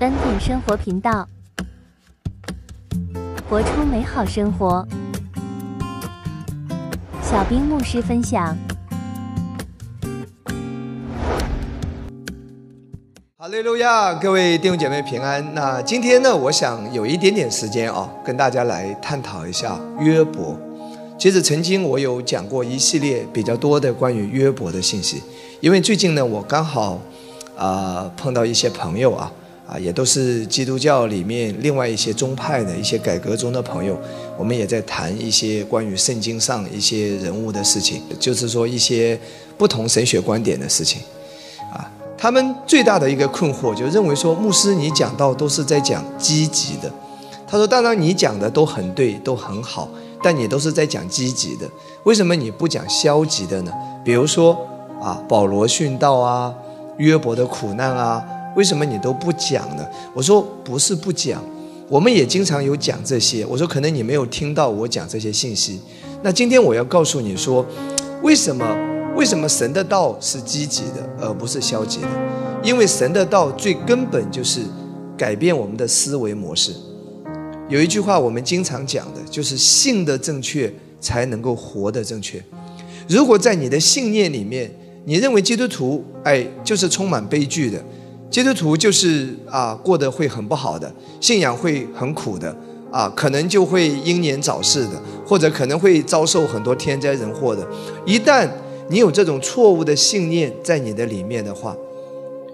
恩典生活频道，活出美好生活。小兵牧师分享。哈利路亚，各位弟兄姐妹平安。那今天呢，我想有一点点时间啊，跟大家来探讨一下约伯。其实曾经我有讲过一系列比较多的关于约伯的信息，因为最近呢，我刚好啊碰到一些朋友啊。啊，也都是基督教里面另外一些宗派的一些改革中的朋友，我们也在谈一些关于圣经上一些人物的事情，就是说一些不同神学观点的事情。啊，他们最大的一个困惑就认为说，牧师你讲到都是在讲积极的。他说，当然你讲的都很对，都很好，但你都是在讲积极的，为什么你不讲消极的呢？比如说啊，保罗殉道啊，约伯的苦难啊。为什么你都不讲呢？我说不是不讲，我们也经常有讲这些。我说可能你没有听到我讲这些信息。那今天我要告诉你说，为什么为什么神的道是积极的，而不是消极的？因为神的道最根本就是改变我们的思维模式。有一句话我们经常讲的，就是信的正确才能够活得正确。如果在你的信念里面，你认为基督徒哎就是充满悲剧的。基督徒就是啊，过得会很不好的，信仰会很苦的啊，可能就会英年早逝的，或者可能会遭受很多天灾人祸的。一旦你有这种错误的信念在你的里面的话，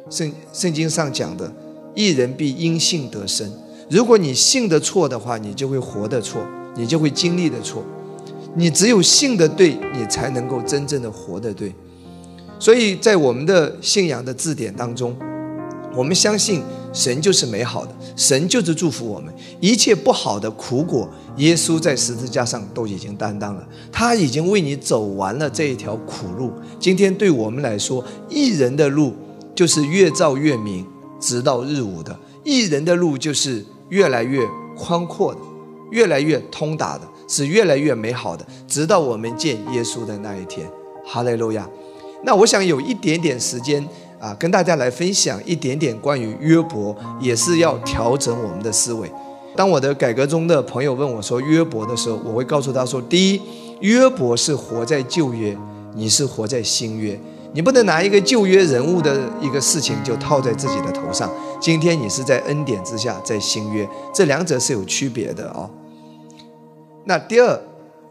圣圣经上讲的“一人必因信得生”，如果你信的错的话，你就会活的错，你就会经历的错。你只有信的对，你才能够真正的活的对。所以在我们的信仰的字典当中。我们相信神就是美好的，神就是祝福我们一切不好的苦果，耶稣在十字架上都已经担当了，他已经为你走完了这一条苦路。今天对我们来说，一人的路就是越照越明，直到日午的；一人的路就是越来越宽阔的，越来越通达的，是越来越美好的，直到我们见耶稣的那一天。哈利路亚。那我想有一点点时间。啊，跟大家来分享一点点关于约伯，也是要调整我们的思维。当我的改革中的朋友问我说约伯的时候，我会告诉他说：第一，约伯是活在旧约，你是活在新约，你不能拿一个旧约人物的一个事情就套在自己的头上。今天你是在恩典之下，在新约，这两者是有区别的哦。那第二，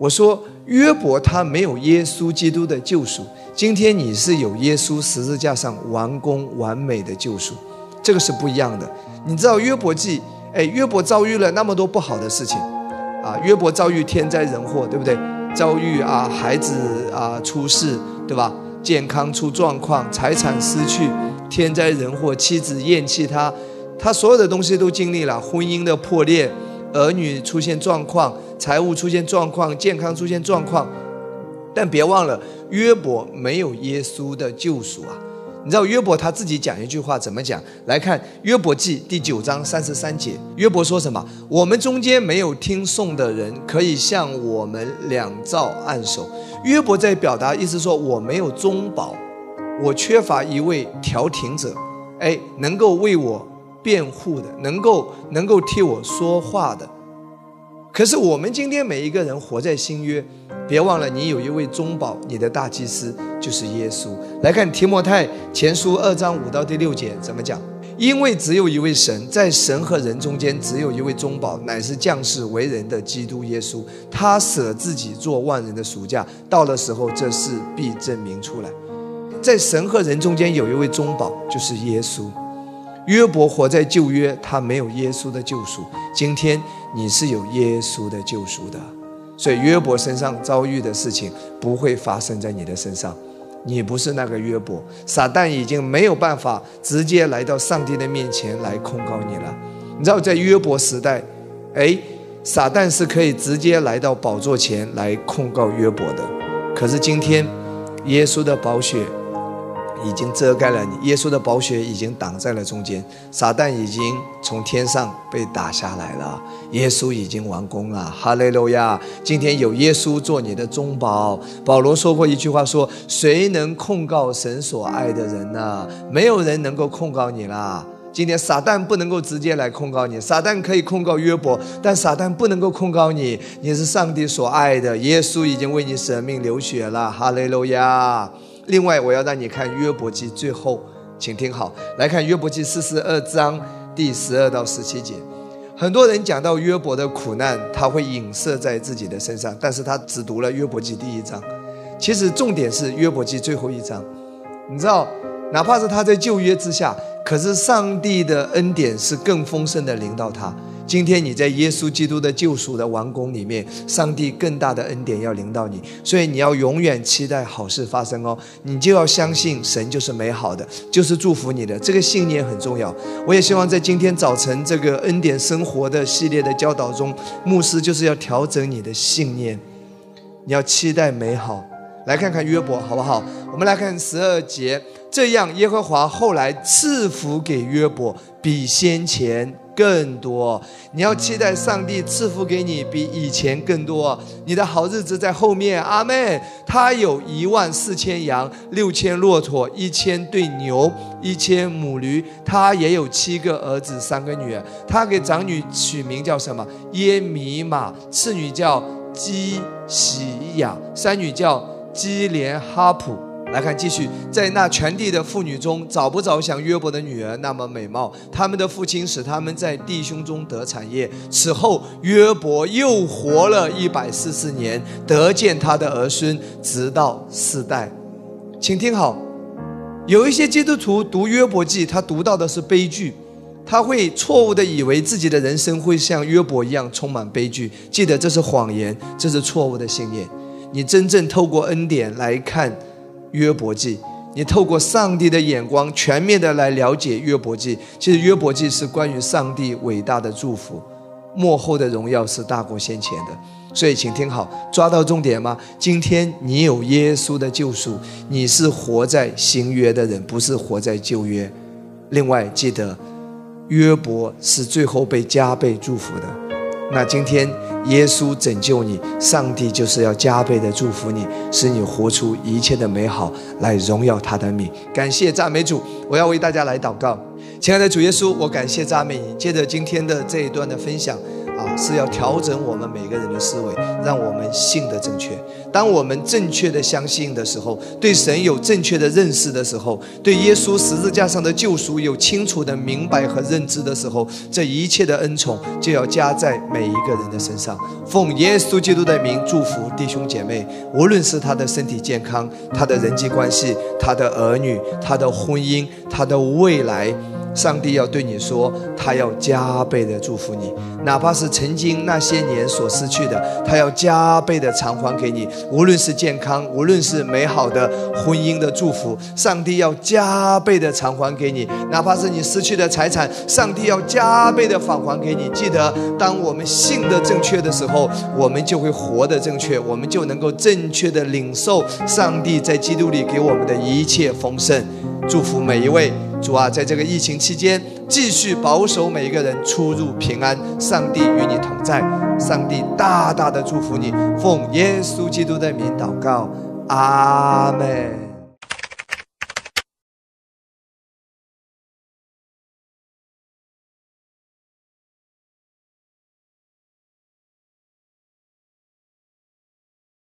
我说约伯他没有耶稣基督的救赎。今天你是有耶稣十字架上完工完美的救赎，这个是不一样的。你知道约伯记，哎，约伯遭遇了那么多不好的事情，啊，约伯遭遇天灾人祸，对不对？遭遇啊孩子啊出事，对吧？健康出状况，财产失去，天灾人祸，妻子厌弃他，他所有的东西都经历了，婚姻的破裂，儿女出现状况，财务出现状况，健康出现状况。但别忘了，约伯没有耶稣的救赎啊！你知道约伯他自己讲一句话怎么讲？来看约伯记第九章三十三节，约伯说什么？我们中间没有听颂的人，可以向我们两造按手。约伯在表达意思说，我没有中保，我缺乏一位调停者，哎，能够为我辩护的，能够能够替我说话的。可是我们今天每一个人活在新约。别忘了，你有一位中保，你的大祭司就是耶稣。来看提摩太前书二章五到第六节怎么讲？因为只有一位神，在神和人中间只有一位中保，乃是降世为人的基督耶稣。他舍自己做万人的赎价，到了时候这事必证明出来。在神和人中间有一位中保，就是耶稣。约伯活在旧约，他没有耶稣的救赎。今天你是有耶稣的救赎的。所以约伯身上遭遇的事情不会发生在你的身上，你不是那个约伯，撒旦已经没有办法直接来到上帝的面前来控告你了。你知道在约伯时代，哎，撒旦是可以直接来到宝座前来控告约伯的，可是今天，耶稣的宝血。已经遮盖了你，耶稣的宝血已经挡在了中间，撒旦已经从天上被打下来了，耶稣已经完工了，哈利路亚！今天有耶稣做你的中保。保罗说过一句话，说：“谁能控告神所爱的人呢？没有人能够控告你啦。”今天撒旦不能够直接来控告你，撒旦可以控告约伯，但撒旦不能够控告你。你是上帝所爱的，耶稣已经为你舍命流血了，哈利路亚。另外，我要让你看约伯记最后，请听好，来看约伯记四十二章第十二到十七节。很多人讲到约伯的苦难，他会影射在自己的身上，但是他只读了约伯记第一章。其实重点是约伯记最后一章。你知道，哪怕是他在旧约之下。可是上帝的恩典是更丰盛的临到他。今天你在耶稣基督的救赎的王宫里面，上帝更大的恩典要临到你，所以你要永远期待好事发生哦。你就要相信神就是美好的，就是祝福你的。这个信念很重要。我也希望在今天早晨这个恩典生活的系列的教导中，牧师就是要调整你的信念，你要期待美好。来看看约伯好不好？我们来看十二节。这样，耶和华后来赐福给约伯，比先前更多。你要期待上帝赐福给你，比以前更多。你的好日子在后面。阿妹，他有一万四千羊，六千骆驼，一千对牛，一千母驴。他也有七个儿子，三个女儿。他给长女取名叫什么？耶米玛。次女叫基喜亚，三女叫基连哈普。来看，继续在那全地的妇女中，找不着像约伯的女儿那么美貌。他们的父亲使他们在弟兄中得产业。此后，约伯又活了一百四十年，得见他的儿孙，直到四代。请听好，有一些基督徒读约伯记，他读到的是悲剧，他会错误的以为自己的人生会像约伯一样充满悲剧。记得这是谎言，这是错误的信念。你真正透过恩典来看。约伯记，你透过上帝的眼光，全面的来了解约伯记。其实约伯记是关于上帝伟大的祝福，幕后的荣耀是大过先前的。所以，请听好，抓到重点吗？今天你有耶稣的救赎，你是活在新约的人，不是活在旧约。另外，记得约伯是最后被加倍祝福的。那今天。耶稣拯救你，上帝就是要加倍的祝福你，使你活出一切的美好，来荣耀他的名。感谢赞美主，我要为大家来祷告。亲爱的主耶稣，我感谢赞美你。借着今天的这一段的分享。是要调整我们每个人的思维，让我们信的正确。当我们正确的相信的时候，对神有正确的认识的时候，对耶稣十字架上的救赎有清楚的明白和认知的时候，这一切的恩宠就要加在每一个人的身上。奉耶稣基督的名祝福弟兄姐妹，无论是他的身体健康、他的人际关系、他的儿女、他的婚姻、他的未来。上帝要对你说，他要加倍的祝福你，哪怕是曾经那些年所失去的，他要加倍的偿还给你。无论是健康，无论是美好的婚姻的祝福，上帝要加倍的偿还给你。哪怕是你失去的财产，上帝要加倍的返还给你。记得，当我们信的正确的时候，我们就会活得正确，我们就能够正确的领受上帝在基督里给我们的一切丰盛。祝福每一位。主啊，在这个疫情期间，继续保守每一个人出入平安。上帝与你同在，上帝大大的祝福你。奉耶稣基督的名祷告，阿门。